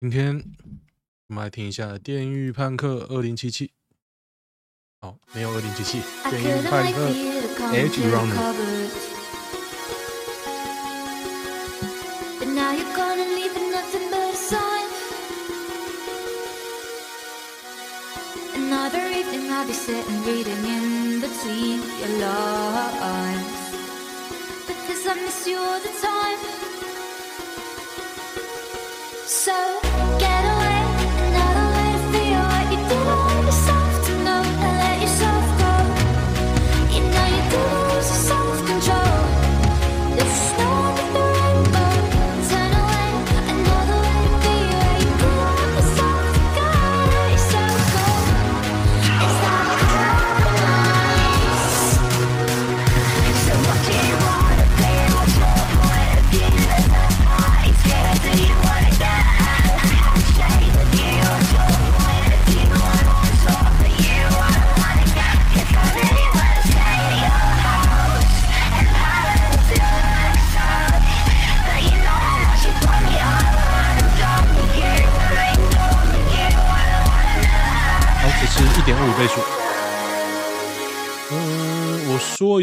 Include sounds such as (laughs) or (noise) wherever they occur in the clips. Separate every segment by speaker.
Speaker 1: 今天我们来听一下《电狱叛客二零七七》。好，没有二零七七，《电狱叛客 Edge Runner》。说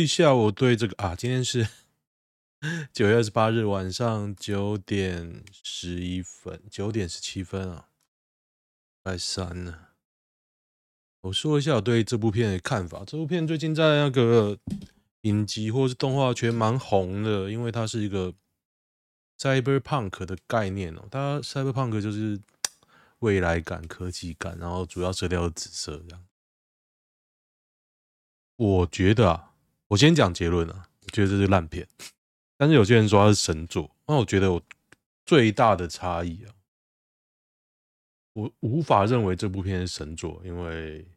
Speaker 1: 一下我对这个啊，今天是 (laughs) 九月二十八日晚上九点十一分，九点十七分啊，拜三呢。我说一下我对这部片的看法。这部片最近在那个影集或是动画圈蛮红的，因为它是一个 cyberpunk 的概念哦。它 cyberpunk 就是未来感、科技感，然后主要色调是紫色这样。我觉得啊。我先讲结论啊，我觉得这是烂片，但是有些人说它是神作，那我觉得我最大的差异啊，我无法认为这部片是神作，因为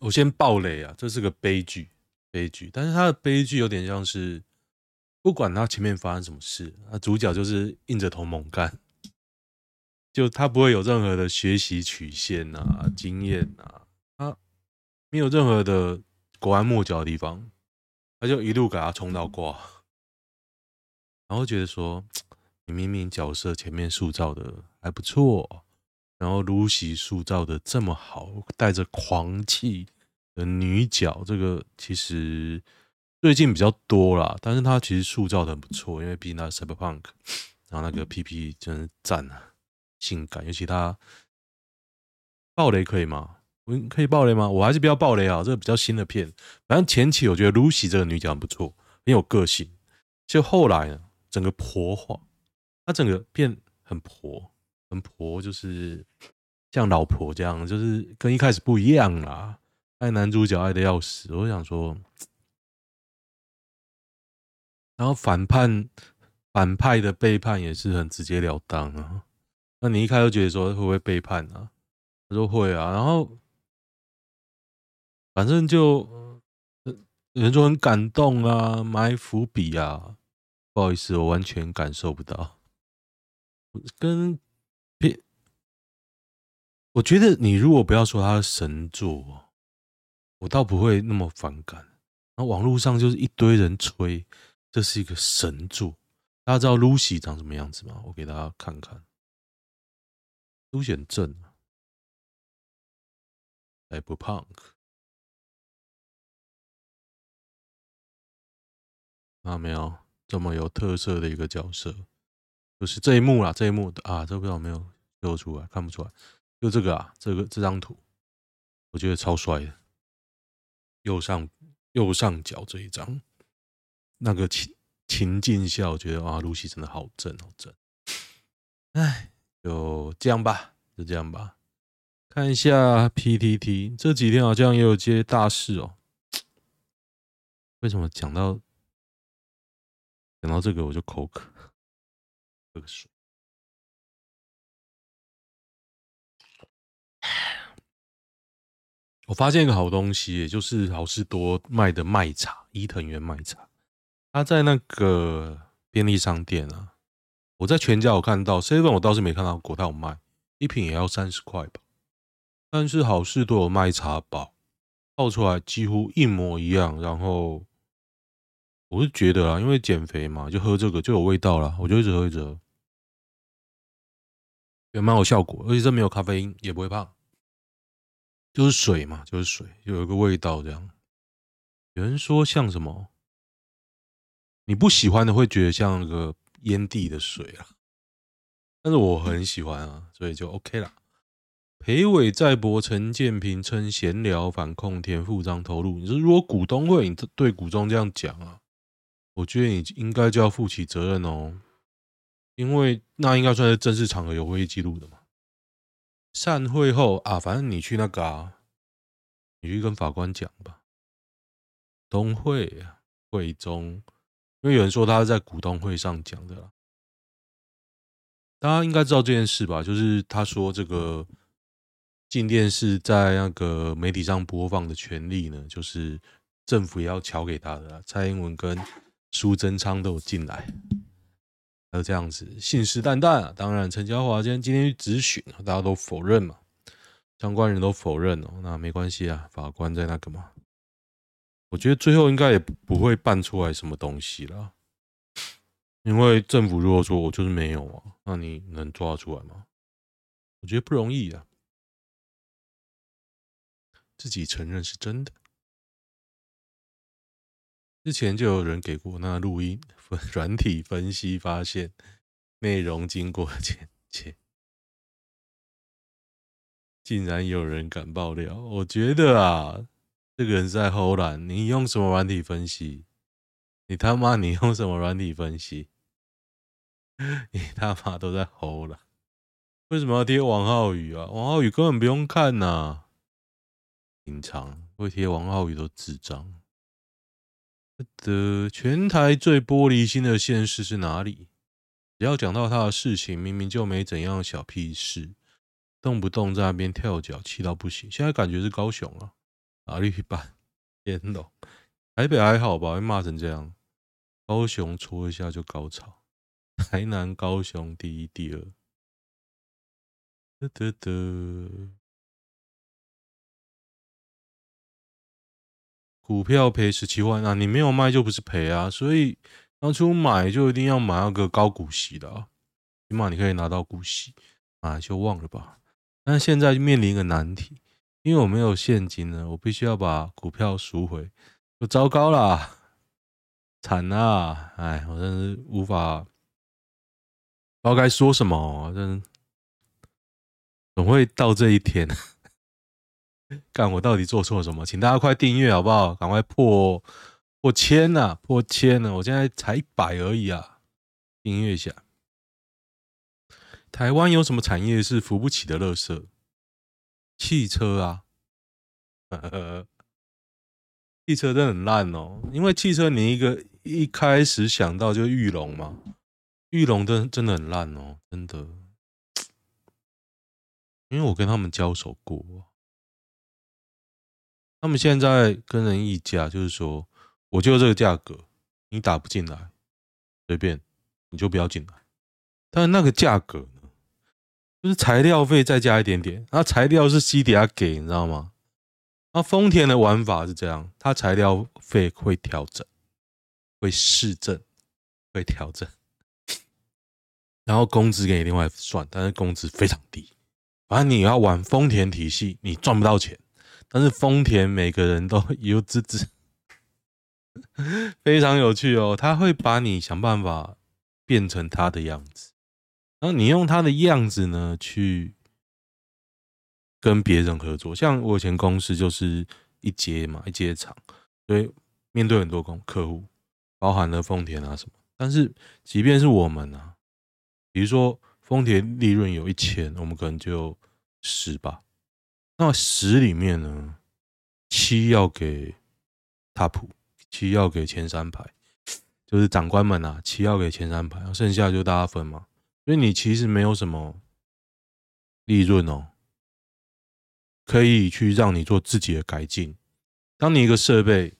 Speaker 1: 我先爆雷啊，这是个悲剧，悲剧，但是它的悲剧有点像是，不管他前面发生什么事，那主角就是硬着头猛干，就他不会有任何的学习曲线啊、经验啊。没有任何的拐弯抹角的地方，他就一路给他冲到挂，然后觉得说，你明明角色前面塑造的还不错，然后露西塑造的这么好，带着狂气的女角，这个其实最近比较多啦，但是她其实塑造的很不错，因为毕竟她是 Cyberpunk，然后那个 PP 真是赞啊，性感，尤其他爆雷可以吗？我可以爆雷吗？我还是不要爆雷啊，这个比较新的片。反正前期我觉得露西这个女角不错，很有个性。就后来呢，整个婆化，她整个变很婆，很婆，就是像老婆这样，就是跟一开始不一样啦。爱男主角爱的要死，我想说，然后反叛反派的背叛也是很直截了当啊。那你一开始觉得说会不会背叛啊？他说会啊，然后。反正就人说很感动啊，埋伏笔啊，不好意思，我完全感受不到。跟别，我觉得你如果不要说他是神作，我倒不会那么反感。那网络上就是一堆人吹这是一个神作，大家知道露西长什么样子吗？我给大家看看，露西很正啊，还不胖。啊，没有这么有特色的一个角色，就是这一幕啦，这一幕啊，这不知道有没有露出来，看不出来。就这个啊，这个这张图，我觉得超帅的。右上右上角这一张，那个情情境下，我觉得啊，露西真的好正，好正。哎，就这样吧，就这样吧。看一下 PTT，这几天好像也有些大事哦。(tsk) 为什么讲到？讲到这个我就口渴，喝个水。我发现一个好东西，也就是好事多卖的麦茶，伊藤园麦茶。它在那个便利商店啊，我在全家有看到，seven 我倒是没看到过，它有卖，一瓶也要三十块吧。但是好事多有麦茶包，泡出来几乎一模一样，然后。我是觉得啊，因为减肥嘛，就喝这个就有味道了。我就一直喝一直喝，也蛮有效果，而且这没有咖啡因，也不会胖，就是水嘛，就是水，就有一个味道这样。有人说像什么，你不喜欢的会觉得像那个烟蒂的水啊，但是我很喜欢啊，所以就 OK 啦。裴伟在博陈建平称闲聊反控田复章投入，你说如果股东会你对股东这样讲啊，我觉得你应该就要负起责任哦。因为那应该算是正式场合有会议记录的嘛。散会后啊，反正你去那个啊，你去跟法官讲吧。东会会中，因为有人说他是在股东会上讲的啦。大家应该知道这件事吧？就是他说这个镜电视在那个媒体上播放的权利呢，就是政府也要乔给他的啦。蔡英文跟苏贞昌都有进来。就这样子信誓旦旦啊！当然，陈椒华今天今天去质询，大家都否认嘛，相关人都否认哦。那没关系啊，法官在那个嘛。我觉得最后应该也不会办出来什么东西了，因为政府如果说我就是没有啊，那你能抓出来吗？我觉得不容易啊。自己承认是真的。之前就有人给过那录音 (laughs) 软体分析，发现内容经过剪切，竟然有人敢爆料。我觉得啊，这个人在偷懒。你用什么软体分析？你他妈你用什么软体分析？(laughs) 你他妈都在唬烂。为什么要贴王浩宇啊？王浩宇根本不用看呐、啊，平常会贴王浩宇都智障。的全台最玻璃心的县市是哪里？只要讲到他的事情，明明就没怎样小屁事，动不动在那边跳脚，气到不行。现在感觉是高雄啊，哪里办？(laughs) 天龙，台北还好吧？被骂成这样，高雄戳一下就高潮，台南、高雄第一、第二。得得得。股票赔十七万啊！你没有卖就不是赔啊，所以当初买就一定要买那个高股息的啊，起码你可以拿到股息啊，就忘了吧。但现在面临一个难题，因为我没有现金了，我必须要把股票赎回，就糟糕啦，惨啊！哎，我真是无法不知道该说什么，真总会到这一天。(laughs) 干！我到底做错什么？请大家快订阅好不好？赶快破破千呐！破千了！我现在才一百而已啊！订阅一下。台湾有什么产业是扶不起的垃圾？汽车啊！呵呵，汽车真的很烂哦。因为汽车，你一个一开始想到就是裕隆嘛，裕隆真真的很烂哦，真的。(tsk) 因为我跟他们交手过。他们现在跟人议价，就是说，我就这个价格，你打不进来，随便，你就不要进来。但是那个价格呢，就是材料费再加一点点，那材料是西迪亚给，你知道吗？那丰田的玩法是这样，它材料费会调整，会试正，会调整，然后工资给你另外算，但是工资非常低。反正你要玩丰田体系，你赚不到钱。但是丰田每个人都 (laughs) 有滋滋，非常有趣哦。他会把你想办法变成他的样子，然后你用他的样子呢去跟别人合作。像我以前公司就是一阶嘛，一阶厂，所以面对很多公客户，包含了丰田啊什么。但是即便是我们啊，比如说丰田利润有一千，我们可能就十吧。那十里面呢，七要给 top，七要给前三排，就是长官们啊，七要给前三排，剩下就大家分嘛。所以你其实没有什么利润哦，可以去让你做自己的改进。当你一个设备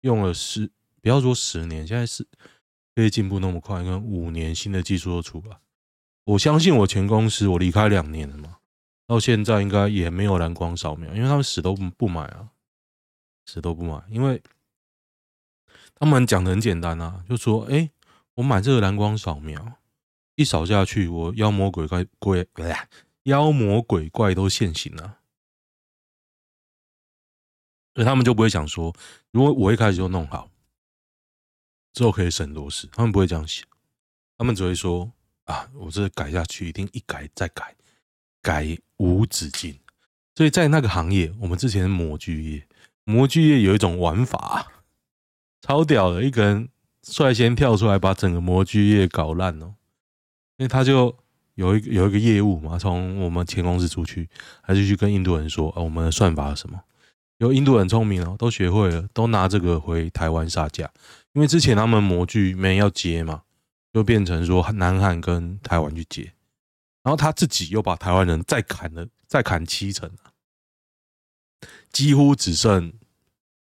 Speaker 1: 用了十，不要说十年，现在是可以进步那么快，跟五年新的技术都出来。我相信我前公司，我离开两年了嘛。到现在应该也没有蓝光扫描，因为他们死都不买啊，死都不买，因为他们讲的很简单啊，就说：哎，我买这个蓝光扫描，一扫下去，我妖魔鬼怪鬼，妖魔鬼怪都现形了。所以他们就不会想说，如果我一开始就弄好，之后可以省多事。他们不会这样想，他们只会说啊，我这改下去，一定一改再改，改无止境。所以在那个行业，我们之前的模具业，模具业有一种玩法，超屌的，一个人率先跳出来把整个模具业搞烂哦。因为他就有一有一个业务嘛，从我们前公司出去，还是去跟印度人说啊，我们的算法是什么？有印度人聪明哦，都学会了，都拿这个回台湾杀价。因为之前他们模具没人要接嘛，就变成说南韩跟台湾去接，然后他自己又把台湾人再砍了，再砍七成啊，几乎只剩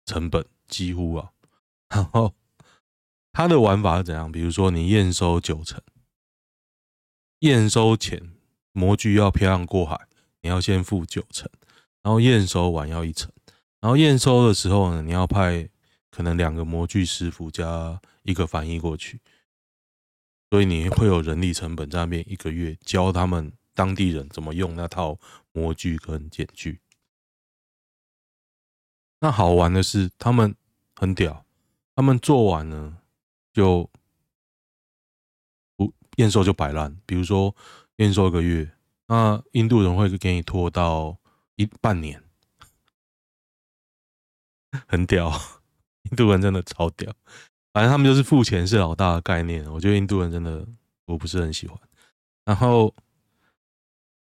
Speaker 1: 成本，几乎啊。然后他的玩法是怎样？比如说你验收九成，验收前模具要漂洋过海，你要先付九成，然后验收完要一成。然后验收的时候呢，你要派可能两个模具师傅加一个翻译过去，所以你会有人力成本在那边一个月教他们当地人怎么用那套模具跟剪具。那好玩的是，他们很屌，他们做完呢就不验收就摆烂。比如说验收一个月，那印度人会给你拖到一半年。(laughs) 很屌，印度人真的超屌。反正他们就是付钱是老大的概念。我觉得印度人真的我不是很喜欢。然后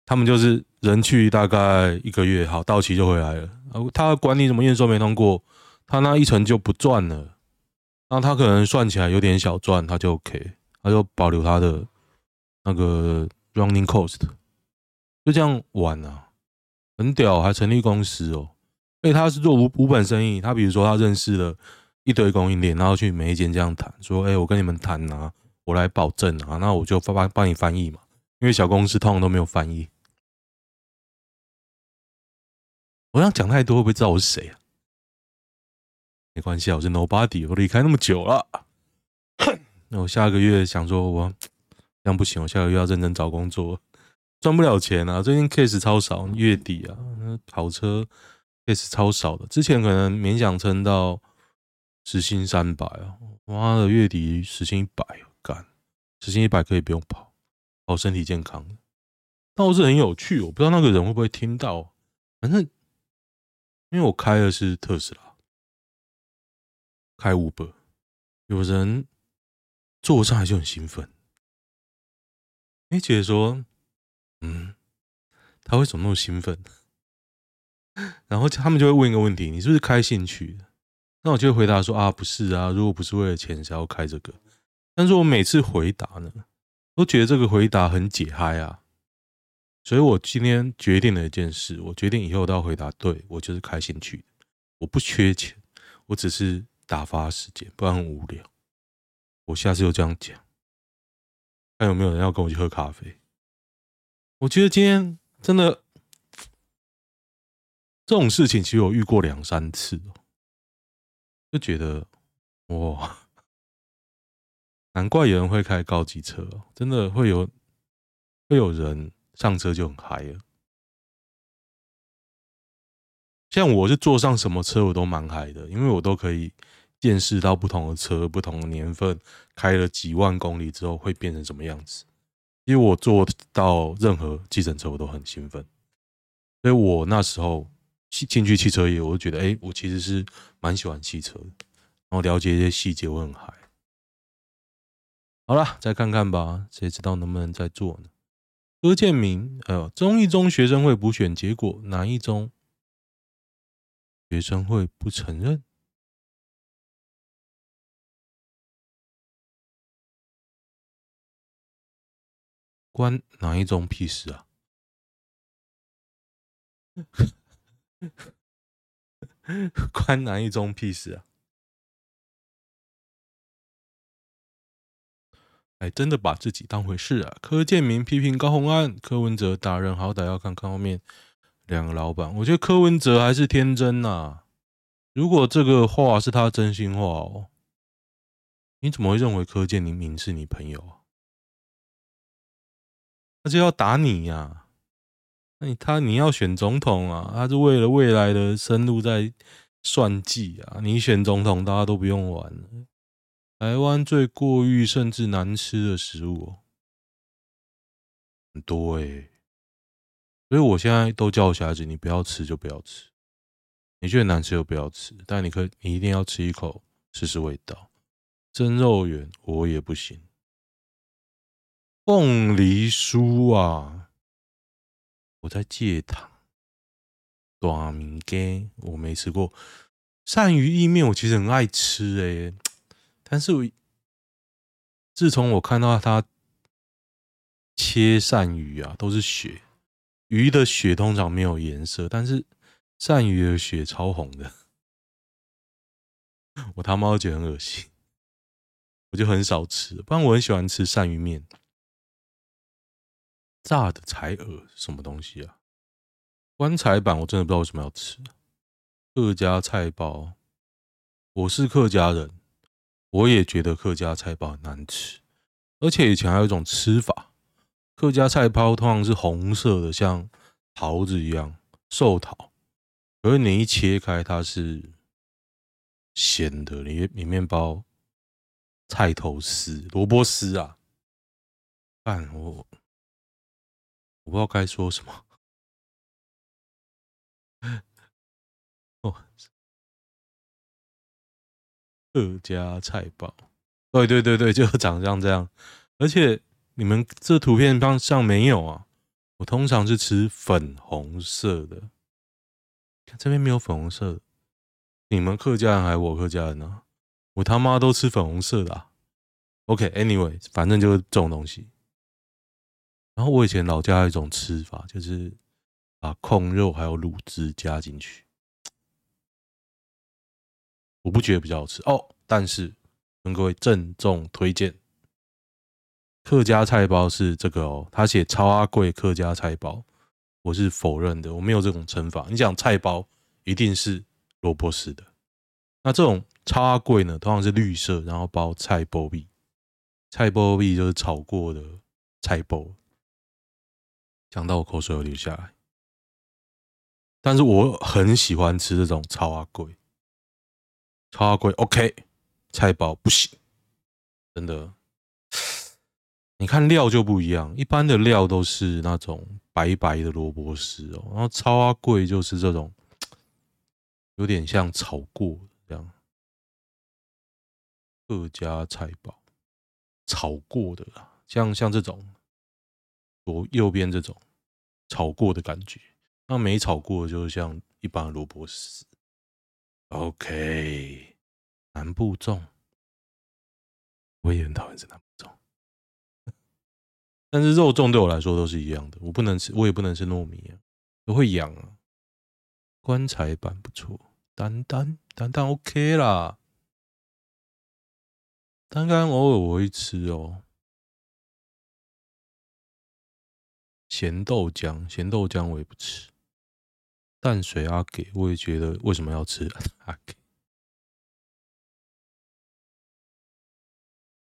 Speaker 1: 他们就是人去大概一个月，好到期就回来了。他管你怎么验收没通过，他那一层就不赚了。那他可能算起来有点小赚，他就 OK，他就保留他的那个 running cost，就这样玩啊，很屌，还成立公司哦。所以他是做无无本生意，他比如说他认识了一堆供应链，然后去每一间这样谈，说：“哎，我跟你们谈啊，我来保证啊，那我就帮帮帮你翻译嘛，因为小公司通常都没有翻译。”我想讲太多会不会知道我是谁啊？没关系啊，我是 Nobody，我离开那么久了，那我下个月想说我这样不行，我下个月要认真找工作，赚不了钱啊，最近 case 超少，月底啊，跑车。case 超少的，之前可能勉强撑到时薪三百啊，妈的月底时薪一百，干时薪一百可以不用跑，跑身体健康，倒是很有趣，我不知道那个人会不会听到，反正因为我开的是特斯拉，开 Uber，有人坐上还是很兴奋，你，姐说，嗯，他为什么那么兴奋？(laughs) 然后他们就会问一个问题：你是不是开兴趣的？那我就回答说：啊，不是啊，如果不是为了钱，才要开这个。但是我每次回答呢，都觉得这个回答很解嗨啊。所以我今天决定了一件事：我决定以后都要回答对，我就是开兴趣的。我不缺钱，我只是打发时间，不然很无聊。我下次就这样讲，看有没有人要跟我去喝咖啡。我觉得今天真的。(tsk) 这种事情其实我遇过两三次，就觉得哇，难怪有人会开高级车，真的会有会有人上车就很嗨了。像我是坐上什么车我都蛮嗨的，因为我都可以见识到不同的车、不同的年份，开了几万公里之后会变成什么样子。因为我坐到任何计程车我都很兴奋，所以我那时候。进去汽车业，我就觉得，哎、我其实是蛮喜欢汽车的，然后了解一些细节，我很嗨。好了，再看看吧，谁知道能不能再做呢？柯建明，哎呦，中一中学生会补选结果，哪一中学生会不承认？关哪一中屁事啊？(laughs) 关南一中屁事啊！哎，真的把自己当回事啊！柯建铭批评高虹安，柯文哲打人好歹要看看后面两个老板。我觉得柯文哲还是天真呐、啊。如果这个话是他真心话哦，你怎么会认为柯建铭是你朋友啊？他就要打你呀、啊。那你他你要选总统啊，他是为了未来的生路在算计啊。你选总统，大家都不用玩了。台湾最过誉甚至难吃的食物很多诶、所以我现在都叫小孩子，你不要吃就不要吃，你觉得难吃就不要吃，但你可以，你一定要吃一口试试味道。蒸肉圆我也不行，凤梨酥啊，我在戒糖。大米羹我没吃过，鳝鱼意面我其实很爱吃诶、但是我自从我看到他切鳝鱼啊，都是血，鱼的血通常没有颜色，但是鳝鱼的血超红的，(laughs) 我他妈觉得很恶心，我就很少吃。不然我很喜欢吃鳝鱼面，炸的柴鹅什么东西啊？棺材板我真的不知道为什么要吃。客家菜包，我是客家人。我也觉得客家菜包很难吃，而且以前还有一种吃法，客家菜包通常是红色的，像桃子一样寿桃，而你一切开，它是咸的，里里面包菜头丝、萝卜丝啊。但我我不知道该说什么。哦。客家菜包，对对对对，就长像这样。而且你们这图片上上没有啊？我通常是吃粉红色的，看这边没有粉红色。你们客家人还是我客家人呢？我他妈都吃粉红色的啊。OK，Anyway，反正就是这种东西。然后我以前老家有一种吃法，就是把控肉还有卤汁加进去。我不觉得比较好吃哦，但是跟各位郑重推荐，客家菜包是这个哦，他写超阿贵客家菜包，我是否认的，我没有这种称法。你讲菜包一定是萝卜丝的，那这种超阿贵呢，通常是绿色，然后包菜包米，菜包米就是炒过的菜包，讲到我口水要流下来，但是我很喜欢吃这种超阿贵。超贵，OK，菜包不行，真的。你看料就不一样，一般的料都是那种白白的萝卜丝哦，然后超阿贵就是这种，有点像炒过这样。客家菜包炒过的啦，像像这种左右边这种炒过的感觉，那没炒过就像一般的萝卜丝。OK，南部粽，我也很讨厌吃南部粽，(laughs) 但是肉粽对我来说都是一样的，我不能吃，我也不能吃糯米啊，都会痒啊。棺材板不错，丹丹丹丹 OK 啦，丹丹偶尔我会吃哦。咸豆浆，咸豆浆我也不吃。淡水阿给，我也觉得为什么要吃 (laughs) 阿给？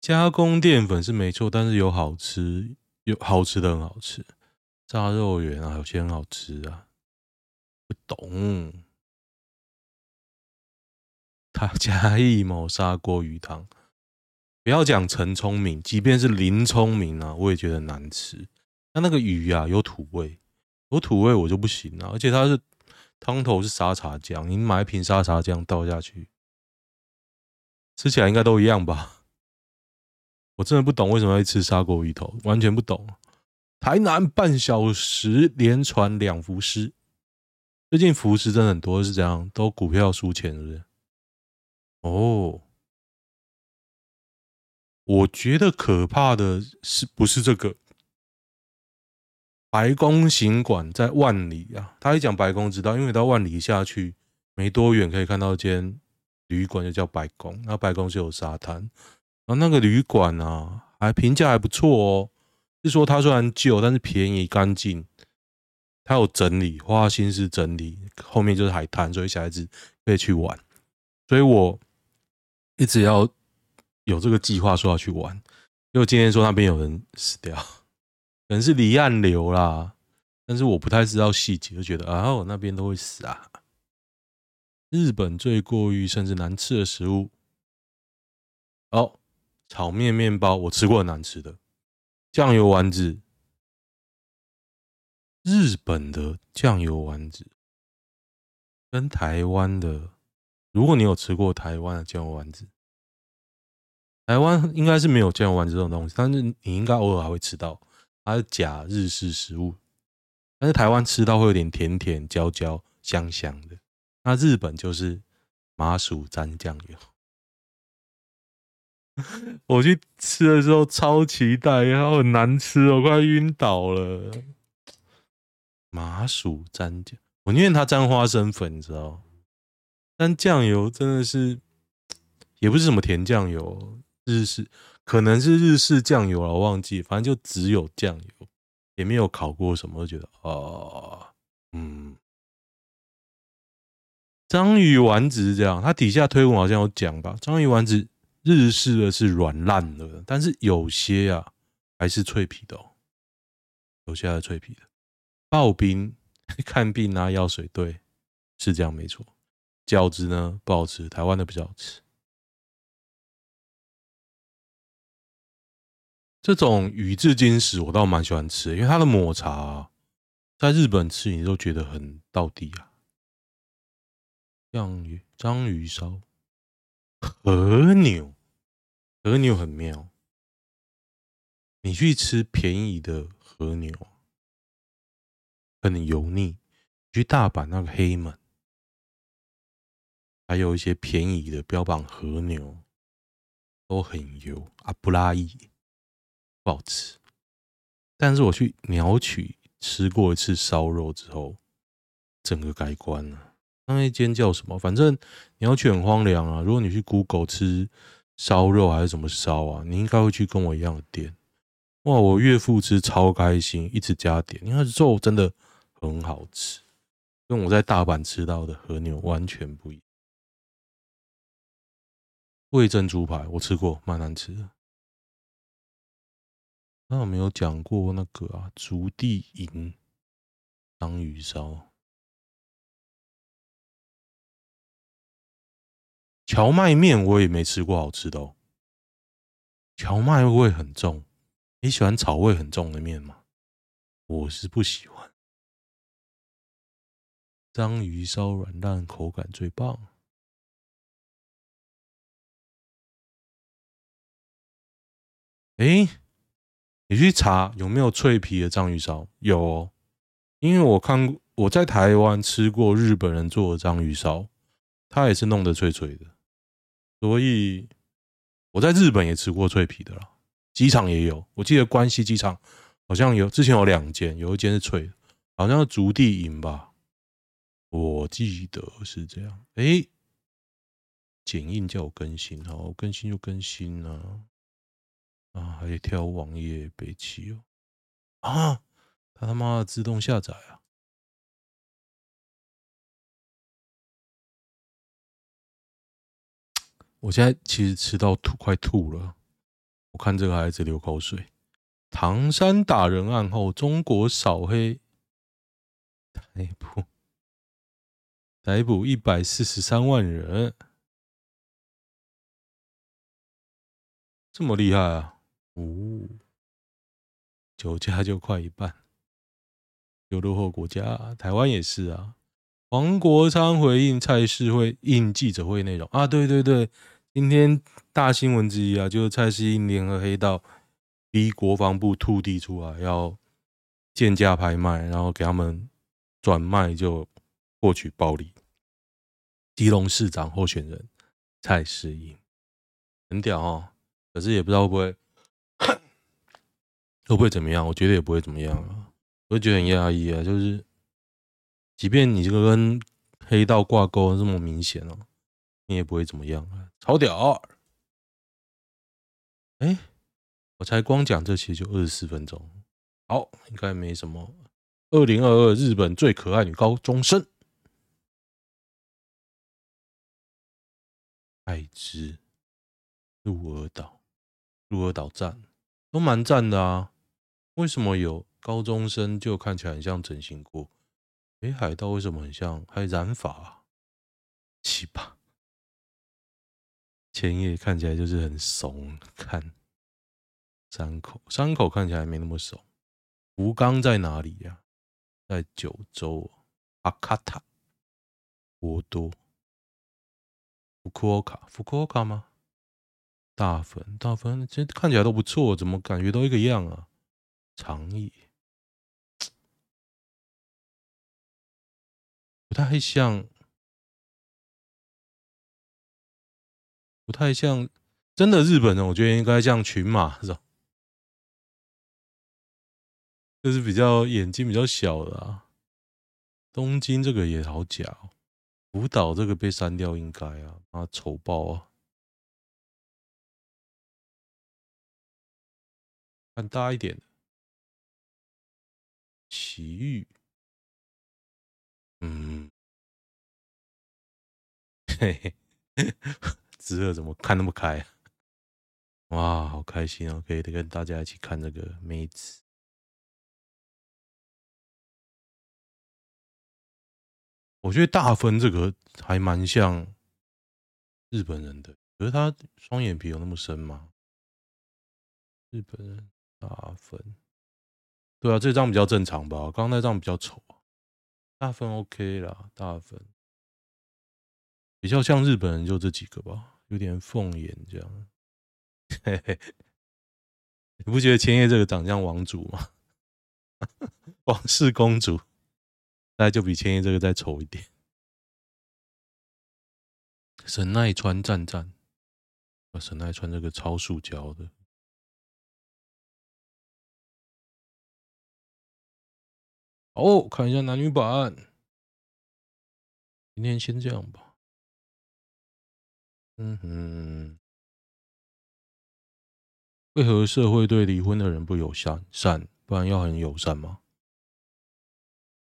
Speaker 1: 加工淀粉是没错，但是有好吃，有好吃的很好吃。炸肉圆啊，有些很好吃啊。不懂。他嘉义某砂锅鱼汤，不要讲陈聪明，即便是林聪明啊，我也觉得难吃。他那个鱼啊，有土味，有土味我就不行了，而且它是。汤头是沙茶酱，你买一瓶沙茶酱倒下去，吃起来应该都一样吧？我真的不懂为什么要吃砂锅鱼头，完全不懂。台南半小时连传两浮尸，最近浮尸真的很多，是这样？都股票输钱，是不是？哦，我觉得可怕的是不是这个？白宫行馆在万里啊，他一讲白宫知道，因为到万里下去没多远，可以看到一间旅馆，就叫白宫。那白宫是有沙滩，然后那个旅馆啊，还评价还不错哦。是说它虽然旧，但是便宜干净，它有整理，花心思整理，后面就是海滩，所以小孩子可以去玩。所以我一直要有这个计划，说要去玩。因为今天说那边有人死掉。可能是离岸流啦，但是我不太知道细节，就觉得啊，我那边都会死啊。日本最过誉甚至难吃的食物，哦，炒面面包我吃过很难吃的，酱油丸子，日本的酱油丸子。跟台湾的，如果你有吃过台湾的酱油丸子。台湾应该是没有酱油丸子这种东西，但是你应该偶尔还会吃到，它是假日式食物，但是台湾吃到会有点甜甜、焦焦、香香的。那日本就是麻薯沾酱油，(laughs) 我去吃的时候超期待，然后很难吃，我快晕倒了。麻薯沾酱，我宁愿它沾花生粉，你知道？但酱油真的是，也不是什么甜酱油。日式可能是日式酱油了，我忘记，反正就只有酱油，也没有烤过什么，就觉得哦，嗯，章鱼丸子是这样，它底下推文好像有讲吧，章鱼丸子日式的是软烂的，但是有些啊还是脆皮的哦，有些还是脆皮的。刨冰 (laughs) 看病拿药水，对，是这样没错。饺子呢不好吃，台湾的比较好吃。这种宇治金石我倒蛮喜欢吃，因为它的抹茶，在日本吃你都觉得很到底啊。像鱼章鱼烧和牛，和牛很妙。你去吃便宜的和牛，很油腻。去大阪那个黑门，还有一些便宜的标榜和牛，都很油啊，不拉意。不好吃，但是我去鸟取吃过一次烧肉之后，整个改观了。那一间叫什么？反正鸟取很荒凉啊。如果你去 Google 吃烧肉还是怎么烧啊，你应该会去跟我一样的店。哇，我岳父吃超开心，一直加点，因为肉真的很好吃，跟我在大阪吃到的和牛完全不一样。味珍猪排我吃过，蛮难吃的。那我没有讲过那个啊，竹地银章鱼烧，荞麦面我也没吃过好吃的哦。荞麦味很重，你喜欢草味很重的面吗？我是不喜欢。章鱼烧软烂，口感最棒。诶。你去查有没有脆皮的章鱼烧？有哦，因为我看，我在台湾吃过日本人做的章鱼烧，他也是弄得脆脆的。所以我在日本也吃过脆皮的啦，机场也有。我记得关西机场好像有，之前有两间，有一间是脆的，好像是竹地银吧，我记得是这样。哎，剪映叫我更新，好，更新就更新啊。啊，还得挑网页北七哦！啊，他他妈的自动下载啊！(tsk) 我现在其实吃到吐，快吐了。我看这个孩子流口水。唐山打人案后，中国扫黑，逮捕逮捕一百四十三万人，这么厉害啊！哦，酒驾就快一半，有落后国家，台湾也是啊。黄国昌回应蔡适会应记者会内容啊，对对对，今天大新闻之一啊，就是蔡适应联合黑道逼国防部吐地出来，要贱价拍卖，然后给他们转卖就获取暴利。基隆市长候选人蔡世应很屌哦，可是也不知道会不会。会不会怎么样？我觉得也不会怎么样啊，我会觉得很压抑啊。就是，即便你这个跟黑道挂钩这么明显哦，你也不会怎么样啊。超屌！哎，我才光讲这些就二十四分钟，好，应该没什么。二零二二日本最可爱女高中生，爱知鹿儿岛，鹿儿岛站都蛮赞的啊。为什么有高中生就看起来很像整形过？北海道为什么很像还染发啊？奇葩。千叶看起来就是很怂，看山口，山口看起来没那么怂。福冈在哪里呀、啊？在九州。阿卡塔，博多，福库卡，福库卡吗？大分，大分，这看起来都不错，怎么感觉都一个样啊？长野，(tsk) 不太像。不太像真的日本人，我觉得应该像群马是吧？就是比较眼睛比较小的啊。东京这个也好假哦，福岛这个被删掉应该啊，啊丑爆啊！看大一点的，奇遇，嗯，(laughs) 嘿嘿。之二怎么看那么开啊？哇，好开心哦！可以跟大家一起看这个妹子。我觉得大分这个还蛮像日本人的，可是他双眼皮有那么深吗？日本人大分，对啊，这张比较正常吧？刚刚那张比较丑。大分 OK 啦，大分比较像日本人就这几个吧。有点凤眼这样，嘿嘿，你不觉得千叶这个长相王祖吗？(laughs) 王室公主，大概就比千叶这个再丑一点。神奈川站站，啊，神奈川这个超塑胶的。哦，看一下男女版，今天先这样吧。嗯哼，为何社会对离婚的人不友善？善，不然要很友善吗？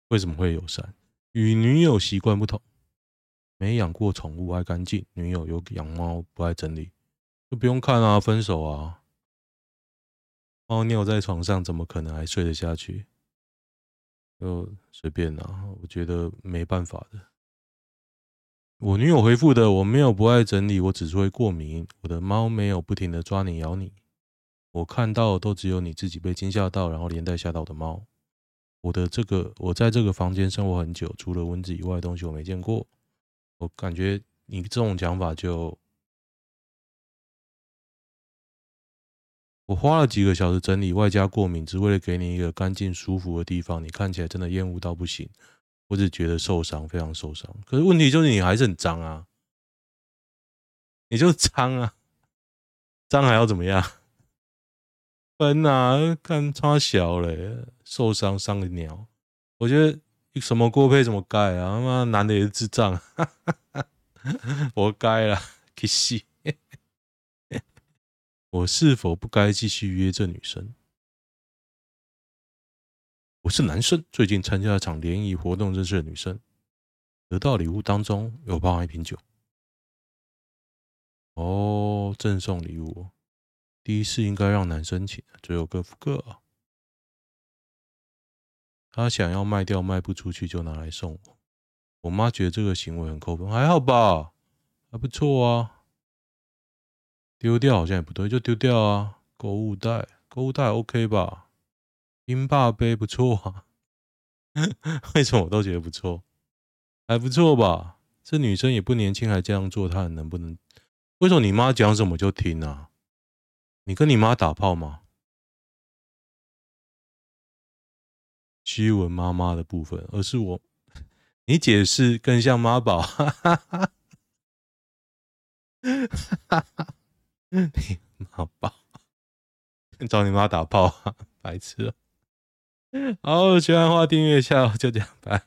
Speaker 1: 为什么会友善？与女友习惯不同，没养过宠物，爱干净；女友有养猫，不爱整理，就不用看啊，分手啊！猫尿在床上，怎么可能还睡得下去？就随便啊，我觉得没办法的。我女友回复的：“我没有不爱整理，我只是会过敏。我的猫没有不停的抓你咬你，我看到都只有你自己被惊吓到，然后连带吓到的猫。我的这个，我在这个房间生活很久，除了蚊子以外的东西我没见过。我感觉你这种讲法就，我花了几个小时整理，外加过敏，只为了给你一个干净舒服的地方。你看起来真的厌恶到不行。”我只觉得受伤，非常受伤。可是问题就是你还是很脏啊，你就脏啊，脏还要怎么样？分啊，看差小嘞，受伤伤个鸟。我觉得什么锅配怎么盖啊？他妈男的也是智障，活该啦，可惜。我是否不该继续约这女生？我是男生，最近参加了场联谊活动，认识了女生，得到礼物当中有包含一瓶酒。哦，赠送礼物，第一次应该让男生请，最后各付各。他想要卖掉，卖不出去就拿来送我。我妈觉得这个行为很扣分，还好吧，还不错啊。丢掉好像也不对，就丢掉啊。购物袋，购物袋 OK 吧？英霸杯不错啊，(laughs) 为什么我都觉得不错？还不错吧？这女生也不年轻，还这样做，她能不能？为什么你妈讲什么就听啊？你跟你妈打炮吗？虚文妈妈的部分，而是我，(laughs) 你解释更像妈宝，哈哈哈，哈哈，(laughs) 你妈宝，找你妈打炮啊，白痴。好，喜欢的话订阅一下，就这样，拜。